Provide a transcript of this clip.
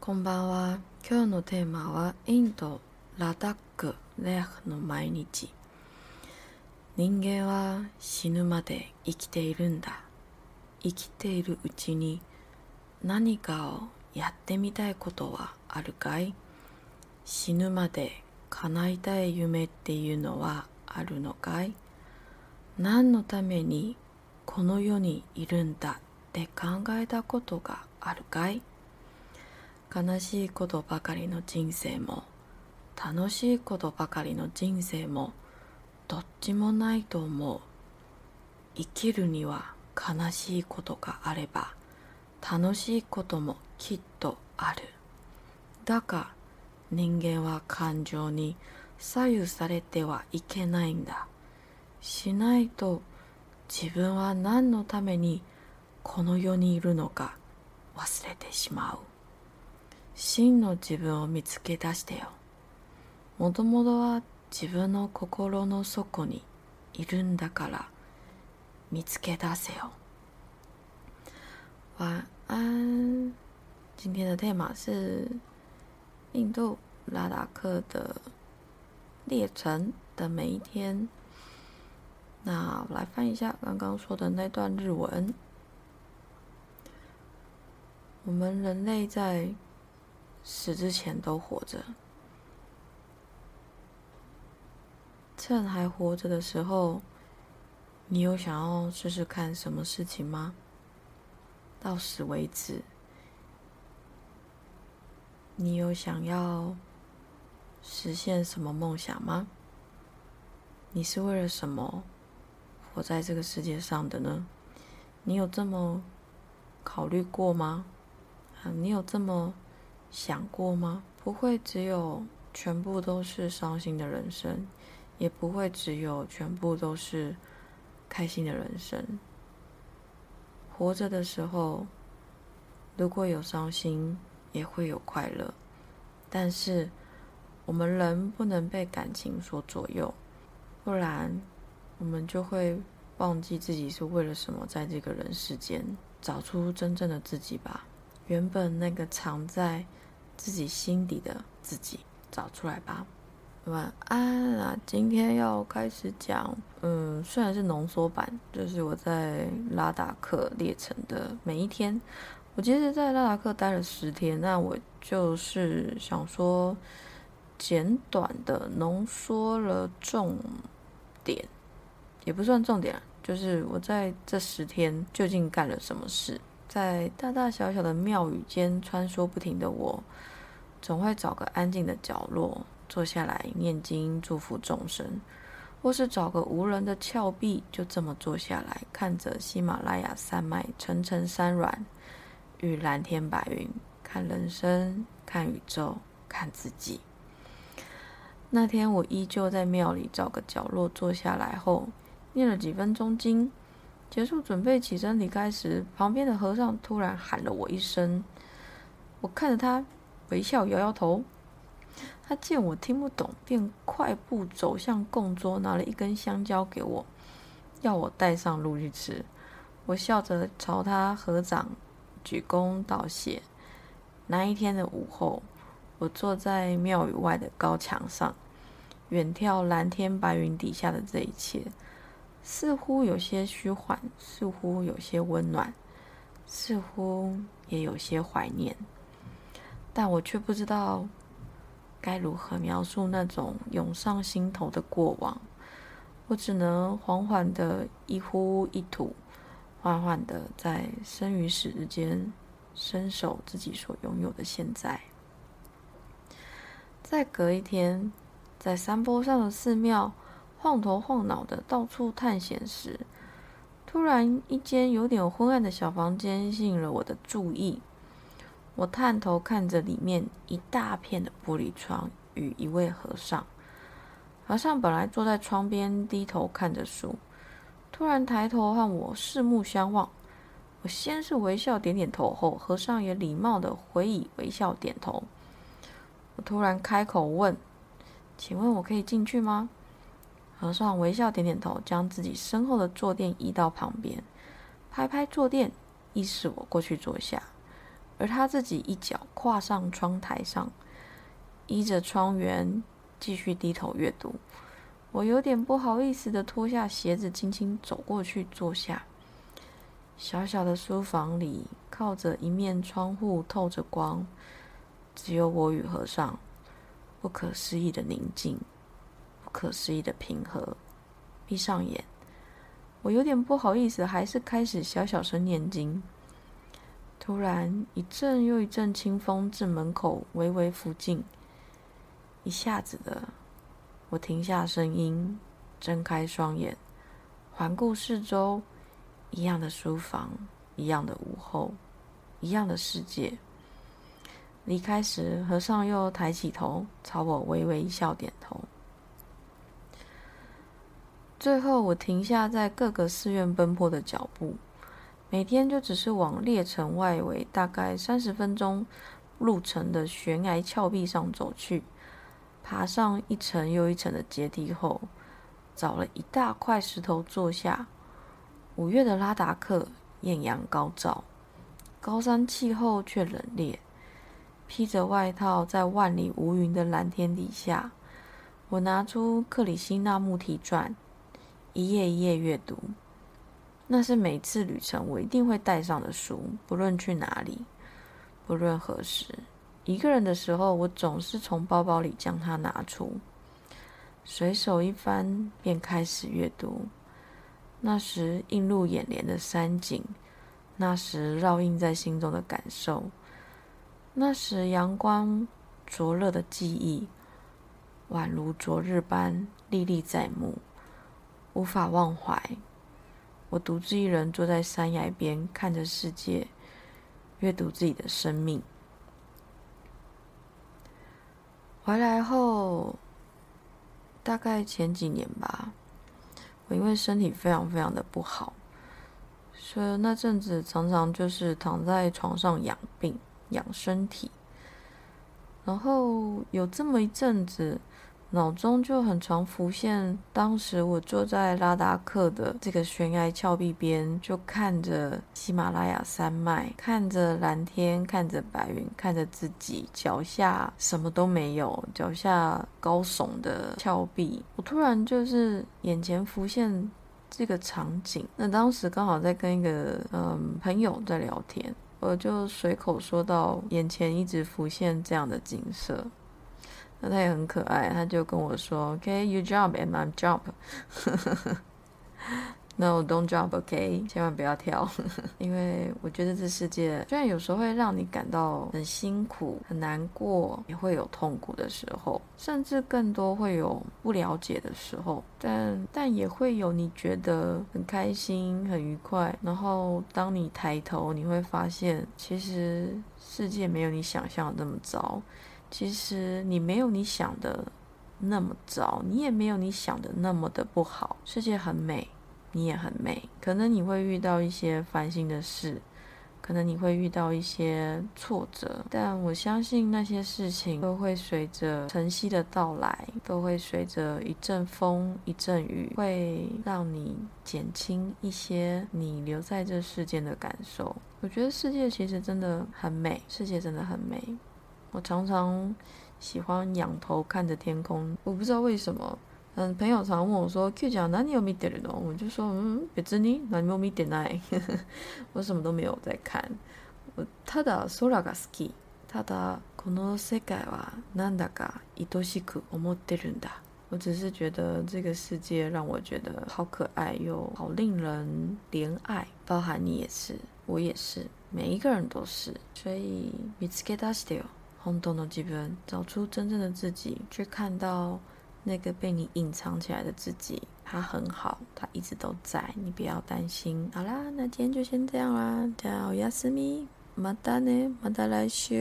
こんばんは。今日のテーマはインドラダックレーの毎日。人間は死ぬまで生きているんだ。生きているうちに何かをやってみたいことはあるかい？死ぬまで叶いたい夢っていうのはあるのかい？何のためにこの世にいるんだって考えたことがあるかい？悲しいことばかりの人生も楽しいことばかりの人生もどっちもないと思う。生きるには悲しいことがあれば楽しいこともきっとある。だが人間は感情に左右されてはいけないんだ。しないと自分は何のためにこの世にいるのか忘れてしまう。真の自分を見つけ出してよ。もともとは自分の心の底にいるんだから見つけ出せよ。晚安。今天的 tema 是印度拉达克的列程的每一天。那我来翻一下刚刚说的那段日文。我们人类在死之前都活着，趁还活着的时候，你有想要试试看什么事情吗？到死为止，你有想要实现什么梦想吗？你是为了什么活在这个世界上的呢？你有这么考虑过吗？啊，你有这么？想过吗？不会只有全部都是伤心的人生，也不会只有全部都是开心的人生。活着的时候，如果有伤心，也会有快乐。但是我们人不能被感情所左右，不然我们就会忘记自己是为了什么在这个人世间，找出真正的自己吧。原本那个藏在自己心底的自己找出来吧。晚安啊！今天要开始讲，嗯，虽然是浓缩版，就是我在拉达克列城的每一天。我其实，在拉达克待了十天，那我就是想说，简短的浓缩了重点，也不算重点，就是我在这十天究竟干了什么事。在大大小小的庙宇间穿梭不停的我。总会找个安静的角落坐下来念经祝福众生，或是找个无人的峭壁，就这么坐下来看着喜马拉雅山脉层层山峦与蓝天白云，看人生，看宇宙，看自己。那天我依旧在庙里找个角落坐下来后，念了几分钟经，结束准备起身离开时，旁边的和尚突然喊了我一声，我看着他。微笑，摇摇头。他见我听不懂，便快步走向供桌，拿了一根香蕉给我，要我带上路去吃。我笑着朝他合掌，鞠躬道谢。那一天的午后，我坐在庙宇外的高墙上，远眺蓝天白云底下的这一切，似乎有些虚幻，似乎有些温暖，似乎也有些怀念。但我却不知道该如何描述那种涌上心头的过往，我只能缓缓的一呼一吐，缓缓的在生与死之间伸手自己所拥有的现在。再隔一天，在山坡上的寺庙晃头晃脑的到处探险时，突然一间有点昏暗的小房间吸引了我的注意。我探头看着里面一大片的玻璃窗与一位和尚。和尚本来坐在窗边低头看着书，突然抬头和我四目相望。我先是微笑点点头，后和尚也礼貌的回以微笑点头。我突然开口问：“请问我可以进去吗？”和尚微笑点点头，将自己身后的坐垫移到旁边，拍拍坐垫，意示我过去坐下。而他自己一脚跨上窗台上，依着窗缘继续低头阅读。我有点不好意思的脱下鞋子，轻轻走过去坐下。小小的书房里，靠着一面窗户透着光，只有我与和尚。不可思议的宁静，不可思议的平和。闭上眼，我有点不好意思，还是开始小小声念经。突然，一阵又一阵清风自门口微微拂进，一下子的。我停下声音，睁开双眼，环顾四周，一样的书房，一样的午后，一样的世界。离开时，和尚又抬起头，朝我微微一笑，点头。最后，我停下在各个寺院奔波的脚步，每天就只是往列城外围大概三十分钟路程的悬崖峭壁上走去。爬上一层又一层的阶梯后，找了一大块石头坐下。五月的拉达克艳阳高照，高山气候却冷冽。披着外套，在万里无云的蓝天底下，我拿出克里希那穆提传，一页一页阅读。那是每次旅程我一定会带上的书，不论去哪里，不论何时。一个人的时候，我总是从包包里将它拿出，随手一翻，便开始阅读。那时映入眼帘的山景，那时烙印在心中的感受，那时阳光灼热的记忆，宛如昨日般历历在目，无法忘怀。我独自一人坐在山崖边，看着世界，阅读自己的生命。回来后，大概前几年吧，我因为身体非常非常的不好，所以那阵子常常就是躺在床上养病、养身体，然后有这么一阵子。脑中就很常浮现，当时我坐在拉达克的这个悬崖峭壁边，就看着喜马拉雅山脉，看着蓝天，看着白云，看着自己脚下什么都没有，脚下高耸的峭壁，我突然就是眼前浮现这个场景。那当时刚好在跟一个嗯朋友在聊天，我就随口说到，眼前一直浮现这样的景色。那他也很可爱，他就跟我说：“OK，you jump and I'm jump。No, don't jump, OK，千万不要跳，因为我觉得这世界虽然有时候会让你感到很辛苦、很难过，也会有痛苦的时候，甚至更多会有不了解的时候，但但也会有你觉得很开心、很愉快。然后当你抬头，你会发现，其实世界没有你想象的那么糟。”其实你没有你想的那么糟，你也没有你想的那么的不好。世界很美，你也很美。可能你会遇到一些烦心的事，可能你会遇到一些挫折，但我相信那些事情都会随着晨曦的到来，都会随着一阵风、一阵雨，会让你减轻一些你留在这世间的感受。我觉得世界其实真的很美，世界真的很美。我常常喜欢仰头看着天空，我不知道为什么。嗯，朋友常问我说：“Q 讲哪里有米点的？”我就说：“嗯，别子你哪里有米点来？我什么都没有在看。我ただ空が好き。ただこの世界はなんだか愛しく思ってるんだ。我只是觉得这个世界让我觉得好可爱又好令人怜爱，包含你也是，我也是，每一个人都是。所以見つけ出してよ。 轰动的基本，找出真正的自己，去看到那个被你隐藏起来的自己，他很好，他一直都在，你不要担心。好啦，那今天就先这样啦，叫亚斯米，马达呢，马达来修。